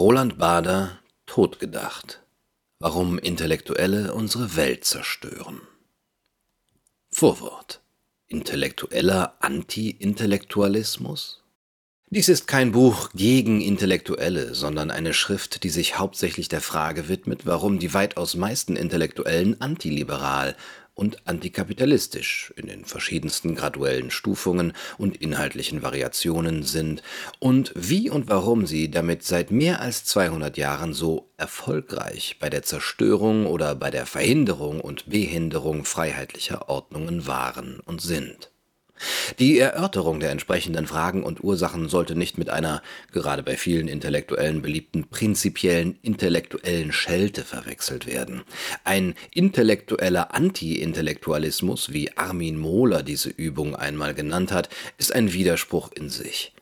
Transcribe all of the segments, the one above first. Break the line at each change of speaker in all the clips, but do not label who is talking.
Roland Bader Totgedacht. Warum Intellektuelle unsere Welt zerstören. Vorwort. Intellektueller Anti-Intellektualismus? Dies ist kein Buch gegen Intellektuelle, sondern eine Schrift, die sich hauptsächlich der Frage widmet, warum die weitaus meisten Intellektuellen antiliberal und antikapitalistisch in den verschiedensten graduellen Stufungen und inhaltlichen Variationen sind und wie und warum sie damit seit mehr als 200 Jahren so erfolgreich bei der Zerstörung oder bei der Verhinderung und Behinderung freiheitlicher Ordnungen waren und sind. Die Erörterung der entsprechenden Fragen und Ursachen sollte nicht mit einer, gerade bei vielen Intellektuellen beliebten, prinzipiellen intellektuellen Schelte verwechselt werden. Ein intellektueller Anti-Intellektualismus, wie Armin Mohler diese Übung einmal genannt hat, ist ein Widerspruch in sich.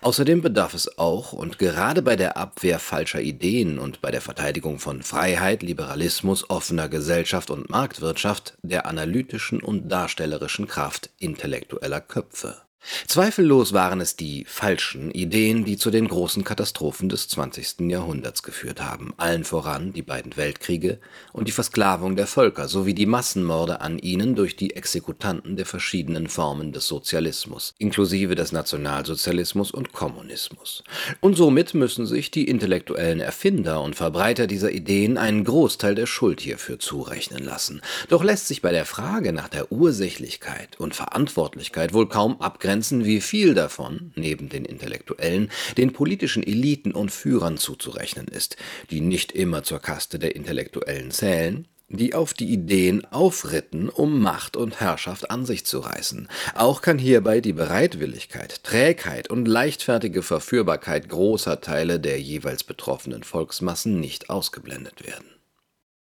Außerdem bedarf es auch und gerade bei der Abwehr falscher Ideen und bei der Verteidigung von Freiheit, Liberalismus, offener Gesellschaft und Marktwirtschaft der analytischen und darstellerischen Kraft intellektueller Köpfe Zweifellos waren es die falschen Ideen, die zu den großen Katastrophen des 20. Jahrhunderts geführt haben, allen voran die beiden Weltkriege und die Versklavung der Völker sowie die Massenmorde an ihnen durch die Exekutanten der verschiedenen Formen des Sozialismus, inklusive des Nationalsozialismus und Kommunismus. Und somit müssen sich die intellektuellen Erfinder und Verbreiter dieser Ideen einen Großteil der Schuld hierfür zurechnen lassen. Doch lässt sich bei der Frage nach der Ursächlichkeit und Verantwortlichkeit wohl kaum abgrenzen, Grenzen, wie viel davon, neben den Intellektuellen, den politischen Eliten und Führern zuzurechnen ist, die nicht immer zur Kaste der Intellektuellen zählen, die auf die Ideen aufritten, um Macht und Herrschaft an sich zu reißen. Auch kann hierbei die Bereitwilligkeit, Trägheit und leichtfertige Verführbarkeit großer Teile der jeweils betroffenen Volksmassen nicht ausgeblendet werden.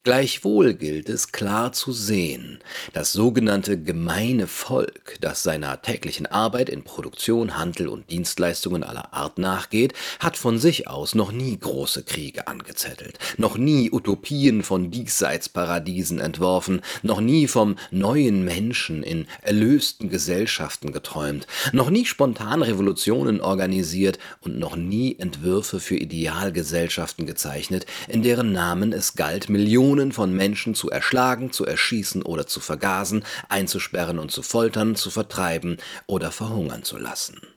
Gleichwohl gilt es klar zu sehen, das sogenannte gemeine Volk, das seiner täglichen Arbeit in Produktion, Handel und Dienstleistungen aller Art nachgeht, hat von sich aus noch nie große Kriege angezettelt, noch nie Utopien von Diesseitsparadiesen entworfen, noch nie vom neuen Menschen in erlösten Gesellschaften geträumt, noch nie spontan Revolutionen organisiert und noch nie Entwürfe für Idealgesellschaften gezeichnet, in deren Namen es galt, Millionen Millionen von Menschen zu erschlagen, zu erschießen oder zu vergasen, einzusperren und zu foltern, zu vertreiben oder verhungern zu lassen.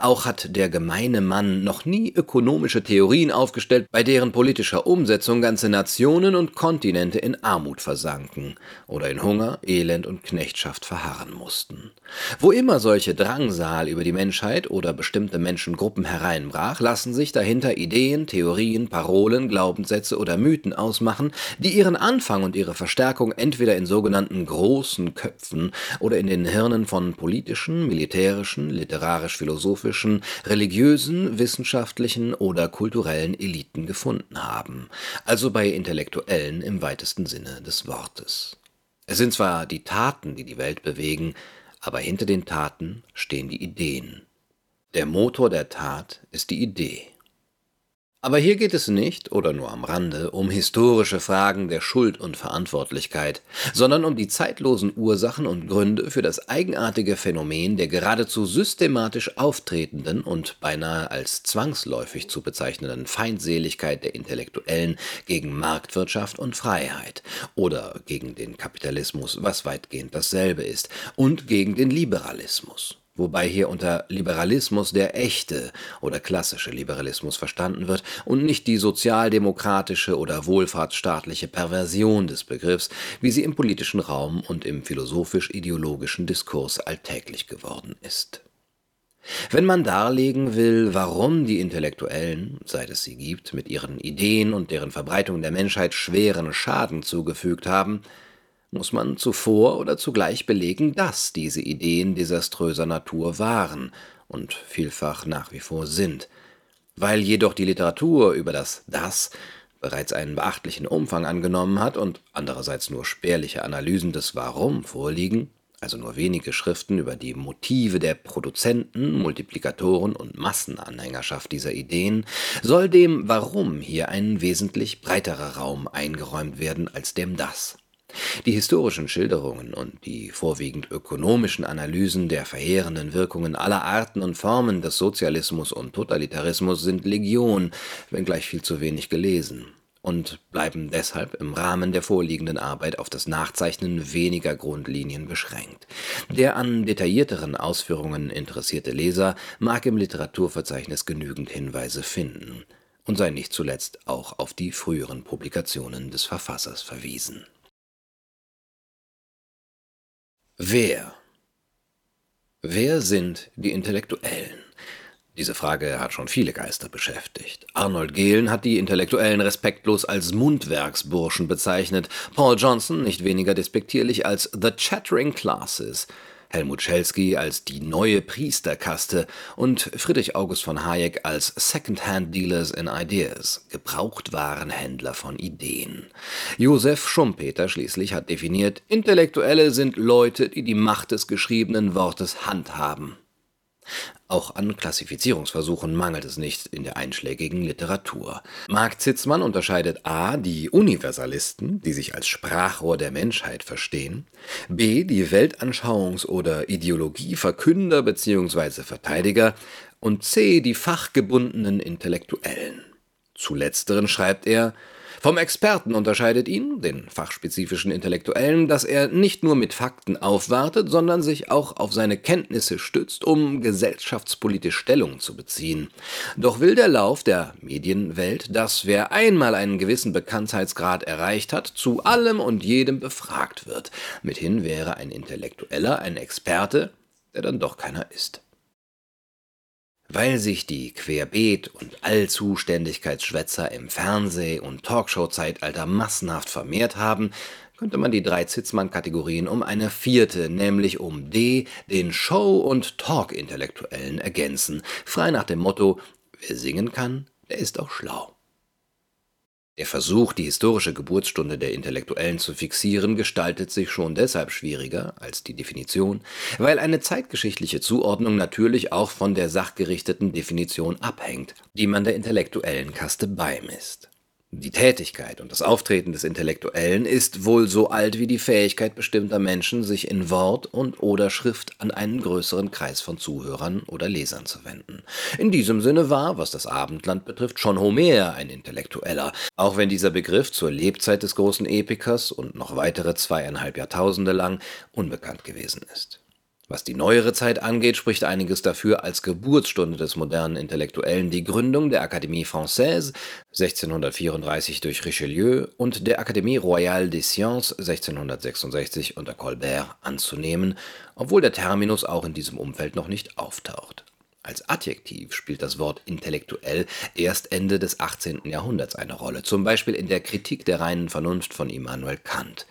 Auch hat der gemeine Mann noch nie ökonomische Theorien aufgestellt, bei deren politischer Umsetzung ganze Nationen und Kontinente in Armut versanken oder in Hunger, Elend und Knechtschaft verharren mussten. Wo immer solche Drangsal über die Menschheit oder bestimmte Menschengruppen hereinbrach, lassen sich dahinter Ideen, Theorien, Parolen, Glaubenssätze oder Mythen ausmachen, die ihren Anfang und ihre Verstärkung entweder in sogenannten großen Köpfen oder in den Hirnen von politischen, militärischen, literarisch-philosophischen philosophischen, religiösen, wissenschaftlichen oder kulturellen Eliten gefunden haben, also bei Intellektuellen im weitesten Sinne des Wortes. Es sind zwar die Taten, die die Welt bewegen, aber hinter den Taten stehen die Ideen. Der Motor der Tat ist die Idee. Aber hier geht es nicht, oder nur am Rande, um historische Fragen der Schuld und Verantwortlichkeit, sondern um die zeitlosen Ursachen und Gründe für das eigenartige Phänomen der geradezu systematisch auftretenden und beinahe als zwangsläufig zu bezeichnenden Feindseligkeit der Intellektuellen gegen Marktwirtschaft und Freiheit oder gegen den Kapitalismus, was weitgehend dasselbe ist, und gegen den Liberalismus wobei hier unter Liberalismus der echte oder klassische Liberalismus verstanden wird und nicht die sozialdemokratische oder wohlfahrtsstaatliche Perversion des Begriffs, wie sie im politischen Raum und im philosophisch-ideologischen Diskurs alltäglich geworden ist. Wenn man darlegen will, warum die Intellektuellen, seit es sie gibt, mit ihren Ideen und deren Verbreitung der Menschheit schweren Schaden zugefügt haben, muss man zuvor oder zugleich belegen, dass diese Ideen desaströser Natur waren und vielfach nach wie vor sind. Weil jedoch die Literatur über das Das bereits einen beachtlichen Umfang angenommen hat und andererseits nur spärliche Analysen des Warum vorliegen, also nur wenige Schriften über die Motive der Produzenten, Multiplikatoren und Massenanhängerschaft dieser Ideen, soll dem Warum hier ein wesentlich breiterer Raum eingeräumt werden als dem Das. Die historischen Schilderungen und die vorwiegend ökonomischen Analysen der verheerenden Wirkungen aller Arten und Formen des Sozialismus und Totalitarismus sind Legion, wenngleich viel zu wenig gelesen und bleiben deshalb im Rahmen der vorliegenden Arbeit auf das Nachzeichnen weniger Grundlinien beschränkt. Der an detaillierteren Ausführungen interessierte Leser mag im Literaturverzeichnis genügend Hinweise finden und sei nicht zuletzt auch auf die früheren Publikationen des Verfassers verwiesen. Wer? Wer sind die Intellektuellen? Diese Frage hat schon viele Geister beschäftigt. Arnold Gehlen hat die Intellektuellen respektlos als Mundwerksburschen bezeichnet, Paul Johnson nicht weniger despektierlich als The Chattering Classes, Helmut Schelsky als die neue Priesterkaste und Friedrich August von Hayek als Second-Hand Dealers in Ideas, Gebrauchtwarenhändler von Ideen. Josef Schumpeter schließlich hat definiert, Intellektuelle sind Leute, die die Macht des geschriebenen Wortes handhaben. Auch an Klassifizierungsversuchen mangelt es nicht in der einschlägigen Literatur. Mark Zitzmann unterscheidet a. die Universalisten, die sich als Sprachrohr der Menschheit verstehen, b. die Weltanschauungs- oder Ideologieverkünder bzw. Verteidiger und c. die fachgebundenen Intellektuellen. Zu letzteren schreibt er vom Experten unterscheidet ihn, den fachspezifischen Intellektuellen, dass er nicht nur mit Fakten aufwartet, sondern sich auch auf seine Kenntnisse stützt, um gesellschaftspolitisch Stellung zu beziehen. Doch will der Lauf der Medienwelt, dass wer einmal einen gewissen Bekanntheitsgrad erreicht hat, zu allem und jedem befragt wird. Mithin wäre ein Intellektueller ein Experte, der dann doch keiner ist. Weil sich die Querbeet- und Allzuständigkeitsschwätzer im Fernseh- und Talkshow-Zeitalter massenhaft vermehrt haben, könnte man die drei Zitzmann-Kategorien um eine vierte, nämlich um D, den Show- und Talk-Intellektuellen ergänzen, frei nach dem Motto, wer singen kann, der ist auch schlau. Der Versuch, die historische Geburtsstunde der Intellektuellen zu fixieren, gestaltet sich schon deshalb schwieriger als die Definition, weil eine zeitgeschichtliche Zuordnung natürlich auch von der sachgerichteten Definition abhängt, die man der intellektuellen Kaste beimisst. Die Tätigkeit und das Auftreten des Intellektuellen ist wohl so alt wie die Fähigkeit bestimmter Menschen, sich in Wort und oder Schrift an einen größeren Kreis von Zuhörern oder Lesern zu wenden. In diesem Sinne war, was das Abendland betrifft, schon Homer ein Intellektueller, auch wenn dieser Begriff zur Lebzeit des großen Epikers und noch weitere zweieinhalb Jahrtausende lang unbekannt gewesen ist. Was die neuere Zeit angeht, spricht einiges dafür, als Geburtsstunde des modernen Intellektuellen die Gründung der Académie Française 1634 durch Richelieu und der Académie Royale des Sciences 1666 unter Colbert anzunehmen, obwohl der Terminus auch in diesem Umfeld noch nicht auftaucht. Als Adjektiv spielt das Wort intellektuell erst Ende des 18. Jahrhunderts eine Rolle, zum Beispiel in der Kritik der reinen Vernunft von Immanuel Kant.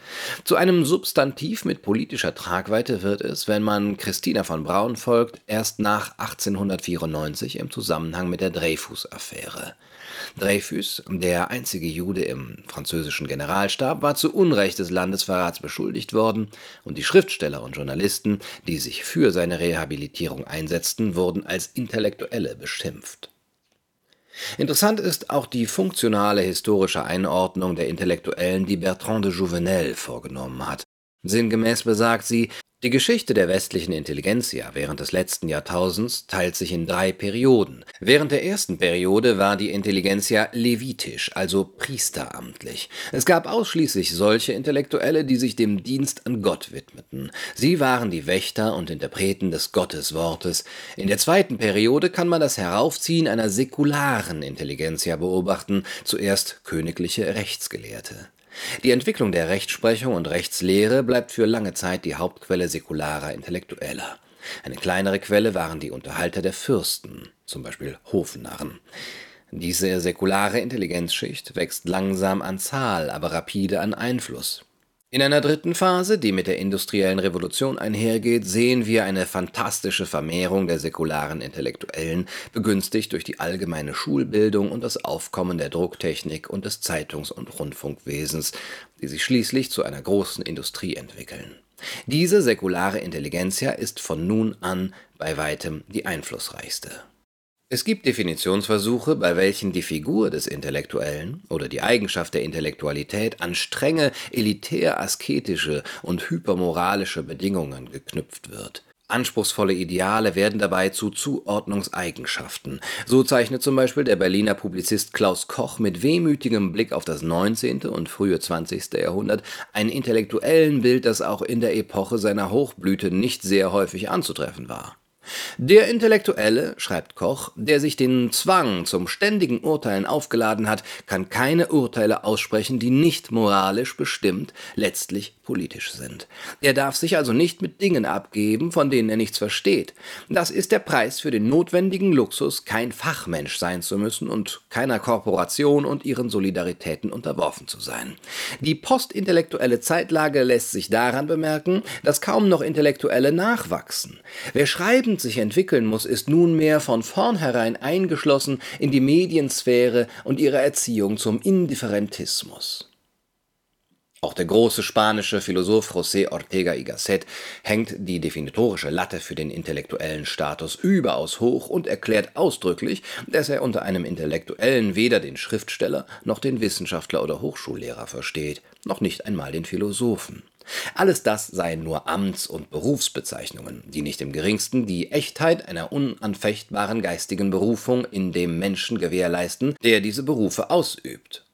Zu einem Substantiv mit politischer Tragweite wird es, wenn man Christina von Braun folgt, erst nach 1894 im Zusammenhang mit der Dreyfus-Affäre. Dreyfus, der einzige Jude im französischen Generalstab, war zu Unrecht des Landesverrats beschuldigt worden, und die Schriftsteller und Journalisten, die sich für seine Rehabilitierung einsetzten, wurden als Intellektuelle beschimpft. Interessant ist auch die funktionale historische Einordnung der Intellektuellen, die Bertrand de Jouvenel vorgenommen hat. Sinngemäß besagt sie, die Geschichte der westlichen Intelligenzia während des letzten Jahrtausends teilt sich in drei Perioden. Während der ersten Periode war die Intelligenzia levitisch, also priesteramtlich. Es gab ausschließlich solche Intellektuelle, die sich dem Dienst an Gott widmeten. Sie waren die Wächter und Interpreten des Gotteswortes. In der zweiten Periode kann man das Heraufziehen einer säkularen Intelligenzia beobachten, zuerst königliche Rechtsgelehrte. Die Entwicklung der Rechtsprechung und Rechtslehre bleibt für lange Zeit die Hauptquelle säkularer Intellektueller. Eine kleinere Quelle waren die Unterhalter der Fürsten, zum Beispiel Hofnarren. Diese säkulare Intelligenzschicht wächst langsam an Zahl, aber rapide an Einfluss. In einer dritten Phase, die mit der industriellen Revolution einhergeht, sehen wir eine fantastische Vermehrung der säkularen Intellektuellen, begünstigt durch die allgemeine Schulbildung und das Aufkommen der Drucktechnik und des Zeitungs- und Rundfunkwesens, die sich schließlich zu einer großen Industrie entwickeln. Diese säkulare Intelligenzia ist von nun an bei weitem die einflussreichste. Es gibt Definitionsversuche, bei welchen die Figur des Intellektuellen oder die Eigenschaft der Intellektualität an strenge, elitär-asketische und hypermoralische Bedingungen geknüpft wird. Anspruchsvolle Ideale werden dabei zu Zuordnungseigenschaften. So zeichnet zum Beispiel der Berliner Publizist Klaus Koch mit wehmütigem Blick auf das 19. und frühe 20. Jahrhundert ein intellektuellen Bild, das auch in der Epoche seiner Hochblüte nicht sehr häufig anzutreffen war. Der Intellektuelle, schreibt Koch, der sich den Zwang zum ständigen Urteilen aufgeladen hat, kann keine Urteile aussprechen, die nicht moralisch bestimmt, letztlich politisch sind. Er darf sich also nicht mit Dingen abgeben, von denen er nichts versteht. Das ist der Preis für den notwendigen Luxus, kein Fachmensch sein zu müssen und keiner Korporation und ihren Solidaritäten unterworfen zu sein. Die postintellektuelle Zeitlage lässt sich daran bemerken, dass kaum noch Intellektuelle nachwachsen. Wer schreiben Jugend sich entwickeln muss, ist nunmehr von vornherein eingeschlossen in die Mediensphäre und ihre Erziehung zum Indifferentismus. Auch der große spanische Philosoph José Ortega y Gasset hängt die definitorische Latte für den intellektuellen Status überaus hoch und erklärt ausdrücklich, dass er unter einem Intellektuellen weder den Schriftsteller noch den Wissenschaftler oder Hochschullehrer versteht, noch nicht einmal den Philosophen. Alles das seien nur Amts- und Berufsbezeichnungen, die nicht im geringsten die Echtheit einer unanfechtbaren geistigen Berufung in dem Menschen gewährleisten, der diese Berufe ausübt.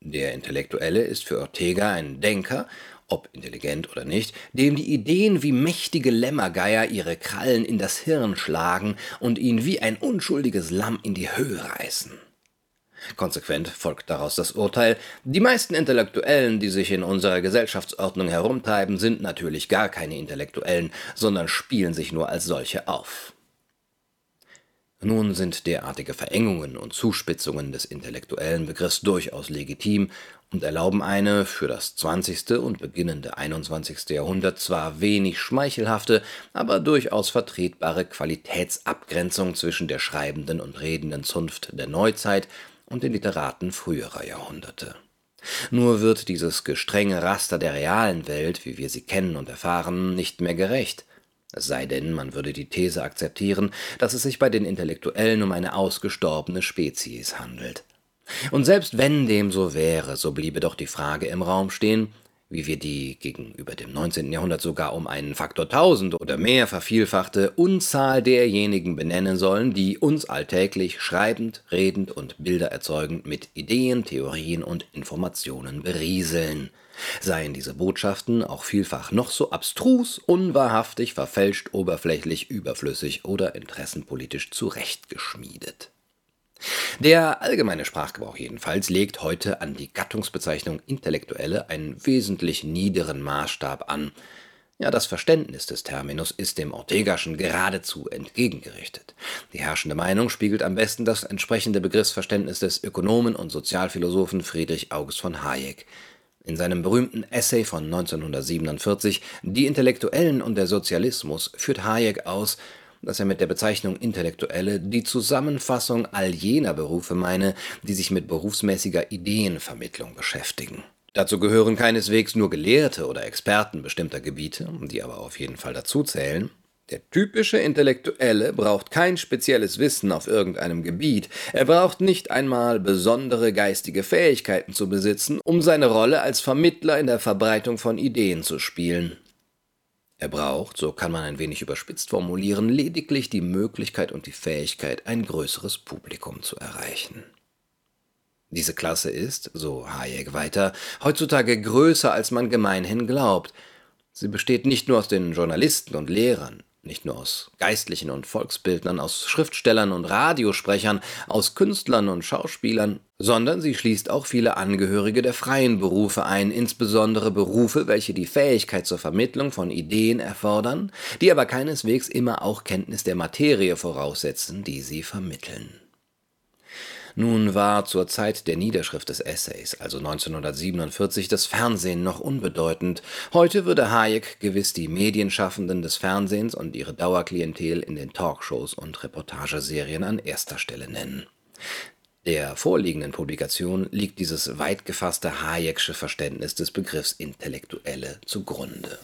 Der Intellektuelle ist für Ortega ein Denker, ob intelligent oder nicht, dem die Ideen wie mächtige Lämmergeier ihre Krallen in das Hirn schlagen und ihn wie ein unschuldiges Lamm in die Höhe reißen. Konsequent folgt daraus das Urteil, die meisten Intellektuellen, die sich in unserer Gesellschaftsordnung herumtreiben, sind natürlich gar keine Intellektuellen, sondern spielen sich nur als solche auf. Nun sind derartige Verengungen und Zuspitzungen des intellektuellen Begriffs durchaus legitim und erlauben eine für das 20. und beginnende 21. Jahrhundert zwar wenig schmeichelhafte, aber durchaus vertretbare Qualitätsabgrenzung zwischen der schreibenden und redenden Zunft der Neuzeit und den Literaten früherer Jahrhunderte. Nur wird dieses gestrenge Raster der realen Welt, wie wir sie kennen und erfahren, nicht mehr gerecht, es sei denn, man würde die These akzeptieren, dass es sich bei den Intellektuellen um eine ausgestorbene Spezies handelt. Und selbst wenn dem so wäre, so bliebe doch die Frage im Raum stehen, wie wir die gegenüber dem 19. Jahrhundert sogar um einen Faktor tausend oder mehr vervielfachte Unzahl derjenigen benennen sollen, die uns alltäglich schreibend, redend und Bilder erzeugend mit Ideen, Theorien und Informationen berieseln. Seien diese Botschaften auch vielfach noch so abstrus, unwahrhaftig, verfälscht, oberflächlich, überflüssig oder interessenpolitisch zurechtgeschmiedet. Der allgemeine Sprachgebrauch jedenfalls legt heute an die Gattungsbezeichnung Intellektuelle einen wesentlich niederen Maßstab an. Ja, das Verständnis des Terminus ist dem Ortegaschen geradezu entgegengerichtet. Die herrschende Meinung spiegelt am besten das entsprechende Begriffsverständnis des Ökonomen und Sozialphilosophen Friedrich August von Hayek. In seinem berühmten Essay von 1947 Die Intellektuellen und der Sozialismus führt Hayek aus, dass er mit der Bezeichnung Intellektuelle die Zusammenfassung all jener Berufe meine, die sich mit berufsmäßiger Ideenvermittlung beschäftigen. Dazu gehören keineswegs nur Gelehrte oder Experten bestimmter Gebiete, die aber auf jeden Fall dazu zählen. Der typische Intellektuelle braucht kein spezielles Wissen auf irgendeinem Gebiet, er braucht nicht einmal besondere geistige Fähigkeiten zu besitzen, um seine Rolle als Vermittler in der Verbreitung von Ideen zu spielen. Er braucht, so kann man ein wenig überspitzt formulieren, lediglich die Möglichkeit und die Fähigkeit, ein größeres Publikum zu erreichen. Diese Klasse ist, so Hayek weiter, heutzutage größer, als man gemeinhin glaubt. Sie besteht nicht nur aus den Journalisten und Lehrern, nicht nur aus Geistlichen und Volksbildnern, aus Schriftstellern und Radiosprechern, aus Künstlern und Schauspielern, sondern sie schließt auch viele Angehörige der freien Berufe ein, insbesondere Berufe, welche die Fähigkeit zur Vermittlung von Ideen erfordern, die aber keineswegs immer auch Kenntnis der Materie voraussetzen, die sie vermitteln. Nun war zur Zeit der Niederschrift des Essays, also 1947, das Fernsehen noch unbedeutend. Heute würde Hayek gewiss die Medienschaffenden des Fernsehens und ihre Dauerklientel in den Talkshows und Reportageserien an erster Stelle nennen. Der vorliegenden Publikation liegt dieses weit gefasste Hayek'sche Verständnis des Begriffs Intellektuelle zugrunde